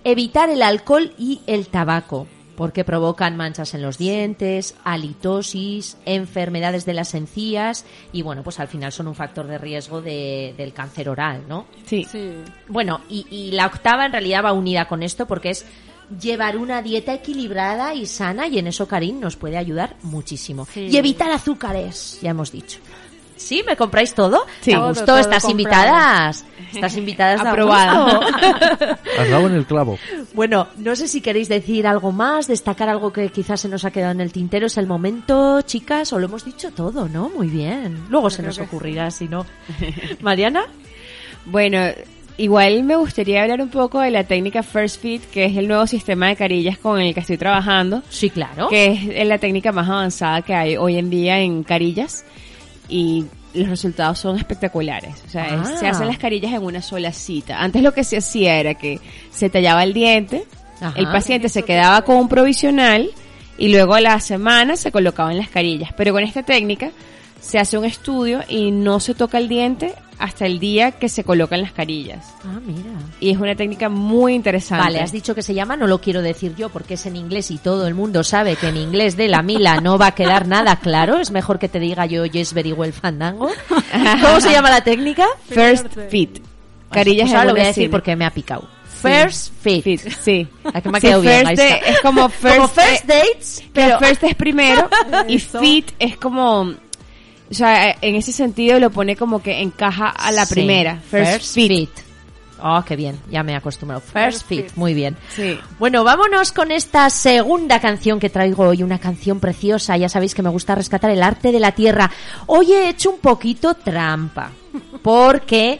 Evitar el alcohol y el tabaco, porque provocan manchas en los dientes, halitosis, enfermedades de las encías y bueno, pues al final son un factor de riesgo de- del cáncer oral, ¿no? Sí. Sí. Bueno, y, y la octava en realidad va unida con esto porque es llevar una dieta equilibrada y sana y en eso Karin nos puede ayudar muchísimo. Sí. Y evitar azúcares, ya hemos dicho. ¿Sí? ¿Me compráis todo? Sí. ¿Te gustó? todo ¿Estás comprado. invitadas? ¿Estás invitadas? Aprobada. gusto? Has dado en el clavo. Bueno, no sé si queréis decir algo más, destacar algo que quizás se nos ha quedado en el tintero. Es el momento, chicas, o lo hemos dicho todo, ¿no? Muy bien. Luego se nos ocurrirá, si no. Mariana. Bueno, igual me gustaría hablar un poco de la técnica First Fit, que es el nuevo sistema de carillas con el que estoy trabajando, Sí, claro. que es la técnica más avanzada que hay hoy en día en carillas y los resultados son espectaculares. O sea, es- Ah. se hacen las carillas en una sola cita. Antes lo que se hacía era que se tallaba el diente, Ajá. el paciente se quedaba con un provisional y luego a la semana se colocaban las carillas. Pero con esta técnica se hace un estudio y no se toca el diente hasta el día que se colocan las carillas. Ah, mira. Y es una técnica muy interesante. Vale, has dicho que se llama, no lo quiero decir yo porque es en inglés y todo el mundo sabe que en inglés de la Mila no va a quedar nada claro. Es mejor que te diga yo Yes Very Well Fandango. ¿Cómo se llama la técnica? First Fit. Carillas Pues en ahora lo voy a decir porque me ha picado. First Fit. Fit, sí. ¿A que me ha Sí, quedado bien? first Ahí de- está. es como first, Como first dates, pero pero first es primero y fit es como o sea, en ese sentido lo pone como que encaja a la Sí, primera. First, fit. Oh, qué bien, ya me he acostumbrado. First First Fit, Fit. muy bien. Sí. Bueno, vámonos con esta segunda canción que traigo hoy, una canción preciosa. Ya sabéis que me gusta rescatar el arte de la tierra. Hoy he hecho un poquito trampa, porque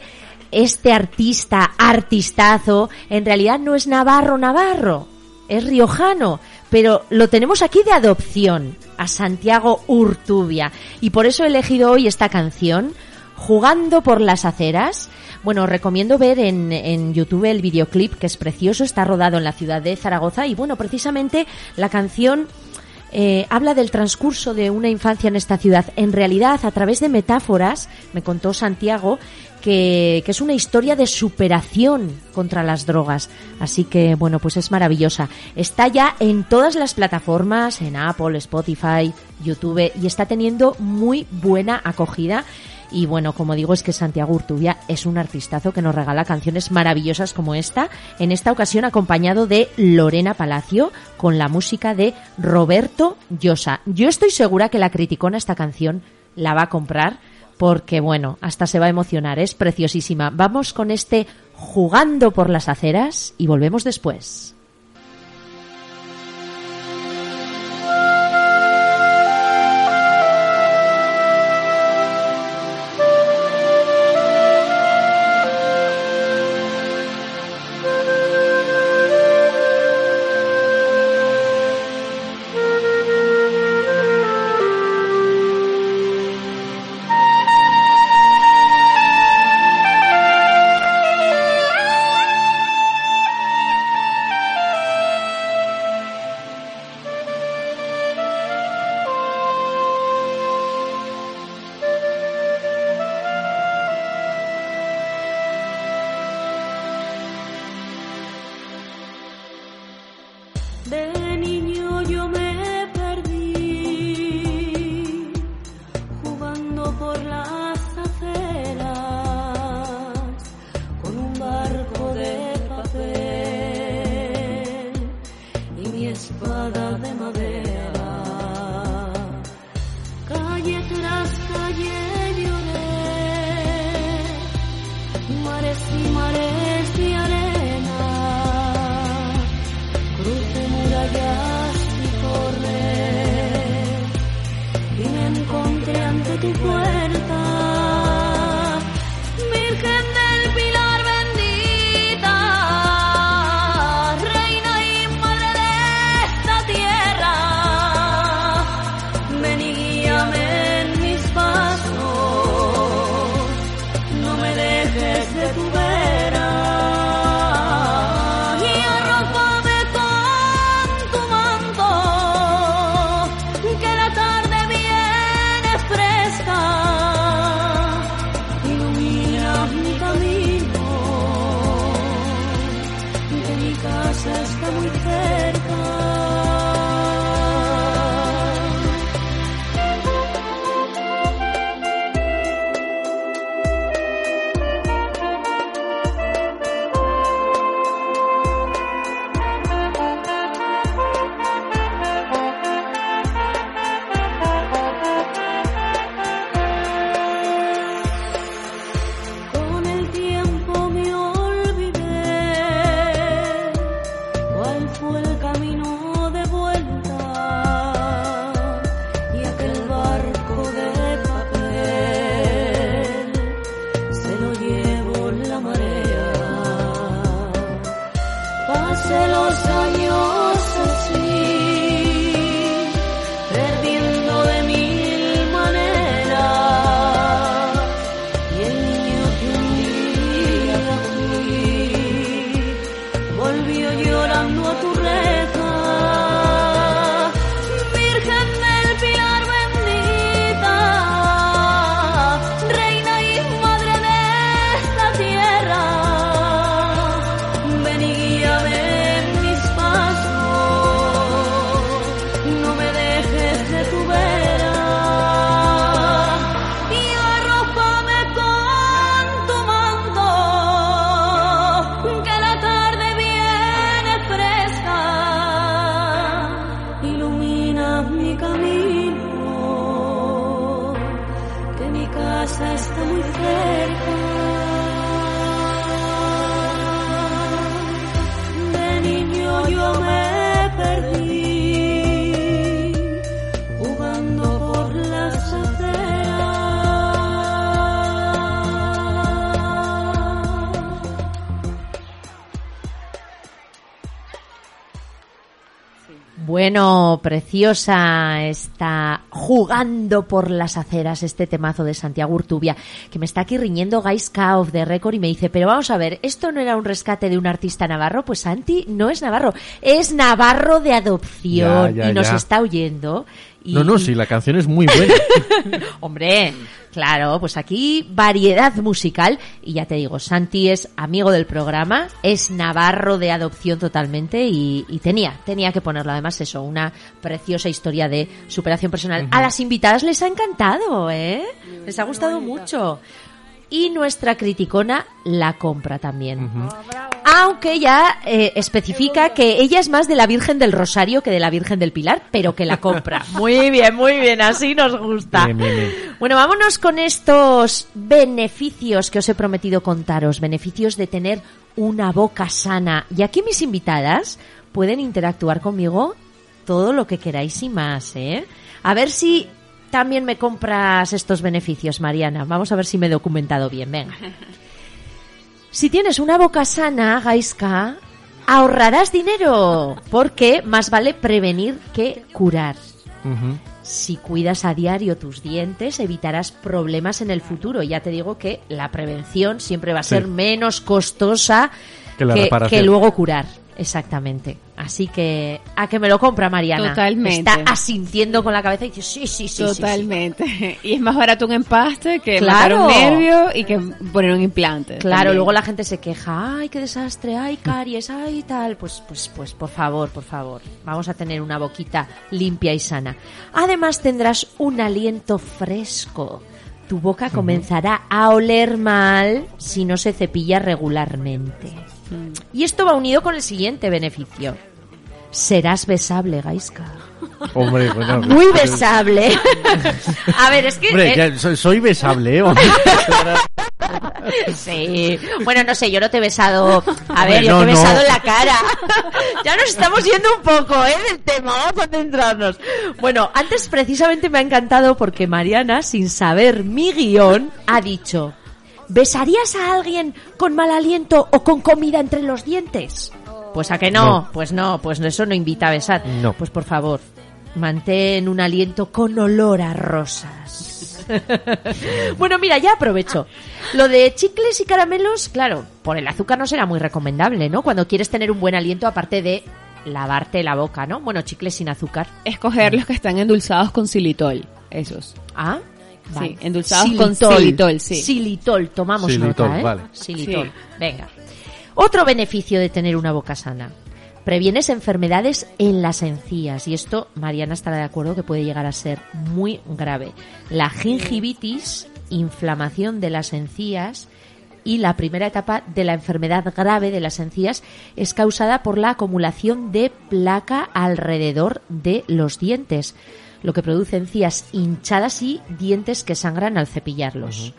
este artista, artistazo, en realidad no es navarro, navarro, es riojano, pero lo tenemos aquí de adopción, a Santiago Urtubia. Y por eso he elegido hoy esta canción, Jugando por las aceras. Bueno, os recomiendo ver en, en YouTube el videoclip, que es precioso, está rodado en la ciudad de Zaragoza y bueno, precisamente la canción eh, habla del transcurso de una infancia en esta ciudad. En realidad, a través de metáforas, me contó Santiago, que, que es una historia de superación contra las drogas. Así que, bueno, pues es maravillosa. Está ya en todas las plataformas, en Apple, Spotify, YouTube, y está teniendo muy buena acogida. Y bueno, como digo, es que Santiago Urtubia es un artistazo que nos regala canciones maravillosas como esta, en esta ocasión acompañado de Lorena Palacio con la música de Roberto Llosa. Yo estoy segura que la criticona esta canción la va a comprar porque bueno, hasta se va a emocionar, es preciosísima. Vamos con este jugando por las aceras y volvemos después. Preciosa está jugando por las aceras este temazo de Santiago Urtubia, que me está aquí riñendo Guys of de Record y me dice, pero vamos a ver, ¿esto no era un rescate de un artista navarro? Pues Santi no es navarro, es navarro de adopción Ya, ya, y nos ya. está oyendo. Y, No, no, sí, la canción es muy buena. Hombre, claro, pues aquí variedad musical y ya te digo, Santi es amigo del programa, es navarro de adopción totalmente y, y tenía, tenía que ponerlo. Además eso, una preciosa historia de superación personal. A las invitadas les ha encantado, ¿eh? Les ha gustado mucho. Y nuestra criticona la compra también. Aunque ya eh, especifica que ella es más de la Virgen del Rosario que de la Virgen del Pilar, pero que la compra. Muy bien, muy bien, así nos gusta. Bien, bien, bien. Bueno, vámonos con estos beneficios que os he prometido contaros, beneficios de tener una boca sana. Y aquí mis invitadas pueden interactuar conmigo todo lo que queráis y más, ¿eh? A ver si también me compras estos beneficios, Mariana. Vamos a ver si me he documentado bien, venga. Si tienes una boca sana, Gaiska, ahorrarás dinero, porque más vale prevenir que curar. Si cuidas a diario tus dientes, evitarás problemas en el futuro. Ya te digo que la prevención siempre va a Sí. ser menos costosa Que la que luego curar. Exactamente. Así que a que me lo compra Mariana. Totalmente. Está asintiendo con la cabeza y dice sí, sí, sí. sí, sí. Totalmente. Y es más barato un empaste que Claro. matar un nervio y que poner un implante. Claro, también. luego la gente se queja, ay, qué desastre, ay, caries, ay, tal. Pues, pues, pues, por favor, por favor, vamos a tener una boquita limpia y sana. Además tendrás un aliento fresco. Tu boca comenzará a oler mal si no se cepilla regularmente. Y esto va unido con el siguiente beneficio. Serás besable, Gaiska. Hombre, bueno. Muy besable. a ver, es que... Hombre, eh, ya soy, soy besable, ¿eh? Sí. Bueno, no sé, yo no te he besado. A ver, yo te he no. besado en la cara. ya nos estamos yendo un poco, ¿eh? Del tema. Vamos a centrarnos. Bueno, antes precisamente me ha encantado porque Mariana, sin saber mi guion, ha dicho: ¿Besarías a alguien con mal aliento o con comida entre los dientes? Pues a que no, No. pues no, pues eso no invita a besar. No. Pues por favor, mantén un aliento con olor a rosas. bueno, mira, ya aprovecho. Lo de chicles y caramelos, claro, por el azúcar no será muy recomendable, ¿no? Cuando quieres tener un buen aliento, aparte de lavarte la boca, ¿no? Bueno, chicles sin azúcar. Escoger los que están endulzados con xilitol. Esos. Ah, vale. Sí, endulzados con xilitol, sí. Xilitol, tomamos Xilitol, nota, ¿eh? vale. Xilitol. Sí. Venga. Otro beneficio de tener una boca sana. Previenes enfermedades en las encías y esto Mariana estará de acuerdo que puede llegar a ser muy grave. La gingivitis, inflamación de las encías y la primera etapa de la enfermedad grave de las encías es causada por la acumulación de placa alrededor de los dientes, lo que produce encías hinchadas y dientes que sangran al cepillarlos.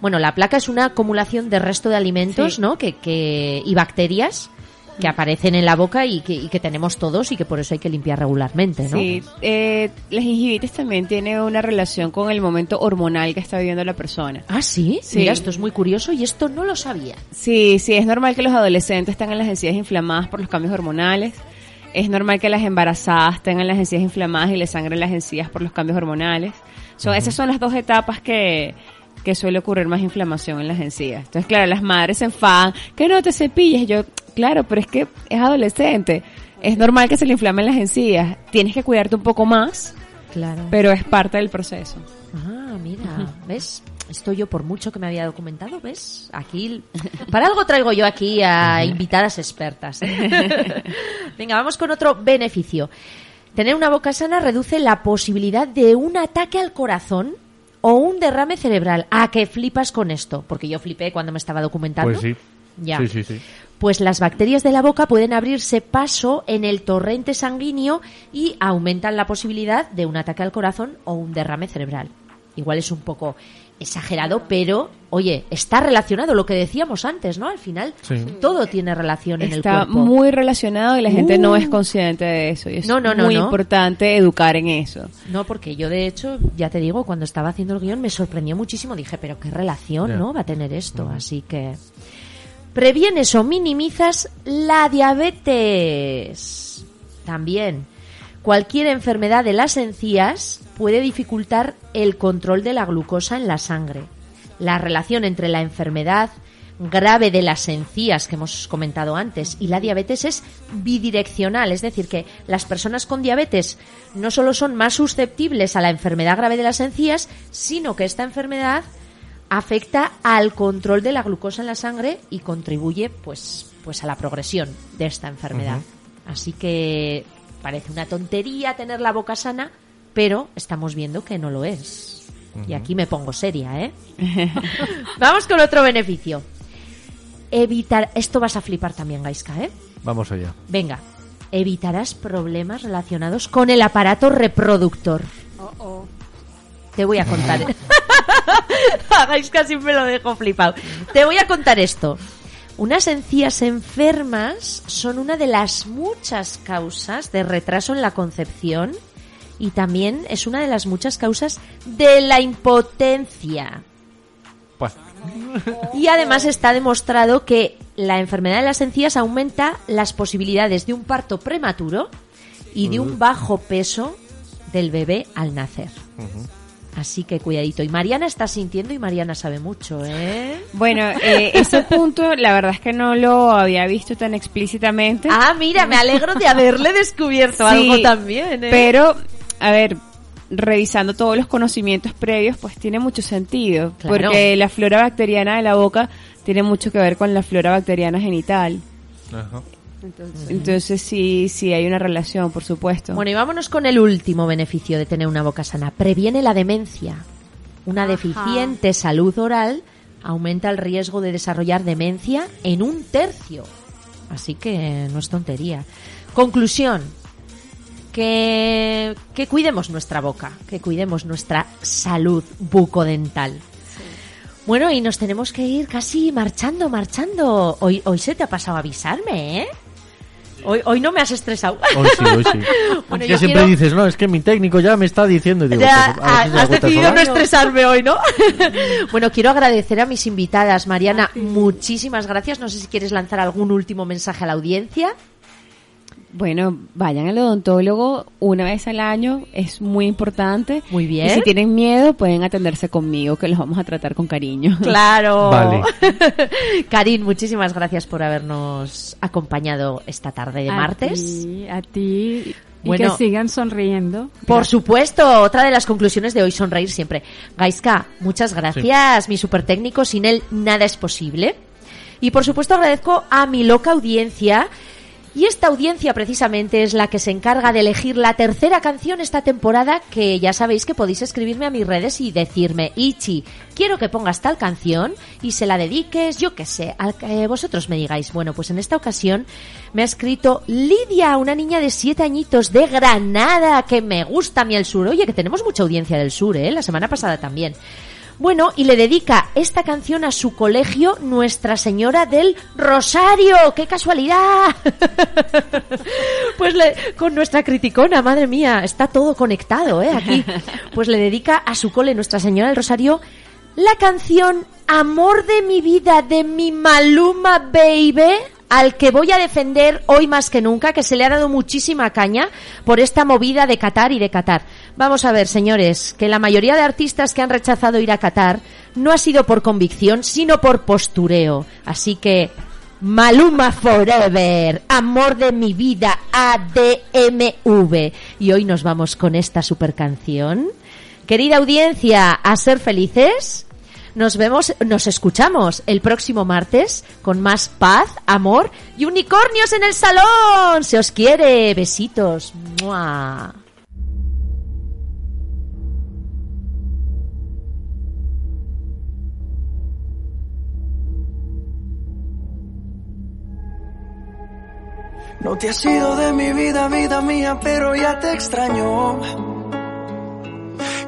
Bueno, la placa es una acumulación de resto de alimentos, Sí. ¿no? Que, que, y bacterias que aparecen en la boca y que, y que tenemos todos y que por eso hay que limpiar regularmente, ¿no? Sí, eh, la gingivitis también tiene una relación con el momento hormonal que está viviendo la persona. Ah, ¿sí? Sí. Mira, esto es muy curioso y esto no lo sabía. Sí, sí, es normal que los adolescentes tengan las encías inflamadas por los cambios hormonales. Es normal que las embarazadas tengan las encías inflamadas y les sangren las encías por los cambios hormonales. Son, Esas son las dos etapas que, que suele ocurrir más inflamación en las encías. Entonces, claro, las madres se enfadan, que no te cepilles. Yo, claro, pero es que es adolescente. Es normal que se le inflamen las encías. Tienes que cuidarte un poco más, Claro. pero es parte del proceso. Ah, mira, ¿ves? Esto yo por mucho que me había documentado, ¿ves? Aquí, para algo traigo yo aquí a invitadas expertas. Venga, vamos con otro beneficio. Tener una boca sana reduce la posibilidad de un ataque al corazón o un derrame cerebral. ¿A que flipas con esto? Porque yo flipé cuando me estaba documentando. Pues sí. Ya. Sí, sí, sí. Pues las bacterias de la boca pueden abrirse paso en el torrente sanguíneo y aumentan la posibilidad de un ataque al corazón o un derrame cerebral. Igual es un poco exagerado, pero oye, está relacionado lo que decíamos antes, ¿no? Al final Sí. todo tiene relación en el Está cuerpo. muy relacionado y la gente no Uh. es consciente de eso. Y es No, no, no, muy no. importante educar en eso. No, porque yo de hecho, ya te digo, cuando estaba haciendo el guion me sorprendió muchísimo. Dije, pero qué relación. ¿no? Va a tener esto. Así que previenes o minimizas la diabetes. También. Cualquier enfermedad de las encías puede dificultar el control de la glucosa en la sangre. La relación entre la enfermedad grave de las encías que hemos comentado antes y la diabetes es bidireccional, es decir, que las personas con diabetes no solo son más susceptibles a la enfermedad grave de las encías, sino que esta enfermedad afecta al control de la glucosa en la sangre y contribuye pues pues a la progresión de esta enfermedad. Así que parece una tontería tener la boca sana, pero estamos viendo que no lo es. Y aquí me pongo seria, ¿eh? Vamos con otro beneficio. Evitar, esto vas a flipar también, Gaiska, ¿eh? Vamos allá. Venga, evitarás problemas relacionados con el aparato reproductor. Te voy a contar. a Gaiska siempre lo dejo flipado. Te voy a contar esto. Unas encías enfermas son una de las muchas causas de retraso en la concepción y también es una de las muchas causas de la impotencia. Pues, Y además está demostrado que la enfermedad de las encías aumenta las posibilidades de un parto prematuro y de un bajo peso del bebé al nacer. Así que cuidadito. Y Mariana está sintiendo y Mariana sabe mucho, ¿eh? Bueno, eh, ese punto la verdad es que no lo había visto tan explícitamente. Ah, mira, me alegro de haberle descubierto Sí, algo también, ¿eh? Pero, a ver, revisando todos los conocimientos previos, pues tiene mucho sentido. Claro. Porque la flora bacteriana de la boca tiene mucho que ver con la flora bacteriana genital. Entonces sí, sí hay una relación, por supuesto. Bueno, y vámonos con el último beneficio de tener una boca sana. Previene la demencia. Una deficiente salud oral aumenta el riesgo de desarrollar demencia en un tercio. Así que no es tontería. Conclusión. Que, que cuidemos nuestra boca, que cuidemos nuestra salud bucodental. Bueno, y nos tenemos que ir casi marchando, marchando. Hoy, hoy se te ha pasado a avisarme, ¿eh? Hoy, hoy no me has estresado. Hoy sí, hoy sí. Bueno, que yo siempre quiero- dices, no, es que mi técnico ya me está diciendo. Y digo, Ya, pues, a ver si se da has decidido sola. no estresarme hoy, ¿no? bueno, quiero agradecer a mis invitadas. Mariana, muchísimas gracias. No sé si quieres lanzar algún último mensaje a la audiencia. Bueno, vayan al odontólogo una vez al año, es muy importante. Muy bien. Y si tienen miedo, pueden atenderse conmigo, que los vamos a tratar con cariño. Claro. Vale. Karin, muchísimas gracias por habernos acompañado esta tarde de A martes. ti, a ti. Y Bueno. que sigan sonriendo. Por supuesto, otra de las conclusiones de hoy, sonreír siempre. Gaiska, muchas gracias, mi super técnico, sin él nada es posible. Y por supuesto agradezco a mi loca audiencia. Y esta audiencia precisamente es la que se encarga de elegir la tercera canción esta temporada, que ya sabéis que podéis escribirme a mis redes y decirme, Ichi, quiero que pongas tal canción y se la dediques, yo qué sé, al que vosotros me digáis. Bueno, pues en esta ocasión me ha escrito Lidia, una niña de siete añitos de Granada, que me gusta a mí el sur. Oye, que tenemos mucha audiencia del sur, ¿eh? La semana pasada también. Bueno, y le dedica esta canción a su colegio Nuestra Señora del Rosario. ¡Qué casualidad! pues le- con nuestra criticona, madre mía, está todo conectado, ¿eh? Aquí. Pues le dedica a su cole Nuestra Señora del Rosario la canción Amor de mi vida de mi Maluma Baby al que voy a defender hoy más que nunca, que se le ha dado muchísima caña por esta movida de Qatar y de Qatar. Vamos a ver, señores, que la mayoría de artistas que han rechazado ir a Qatar no ha sido por convicción, sino por postureo. Así que, Maluma Forever, amor de mi vida, ADMV. Y hoy nos vamos con esta super canción. Querida audiencia, a ser felices. Nos vemos, nos escuchamos el próximo martes con más paz, amor y unicornios en el salón. Se os quiere. Besitos. ¡Mua! No te has ido de mi vida, vida mía, pero ya te extraño.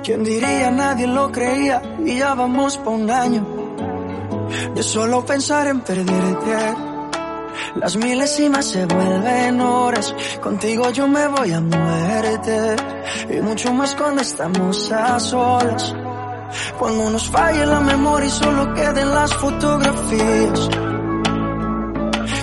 ¿Quién diría? Nadie lo creía y ya vamos pa' un año. De solo pensar en perderte. Las milésimas se vuelven horas. Contigo yo me voy a muerte. Y mucho más cuando estamos a solas. Cuando nos falle la memoria y solo queden las fotografías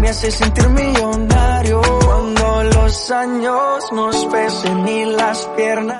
Me hace sentir millonario cuando los años nos pesen y las piernas.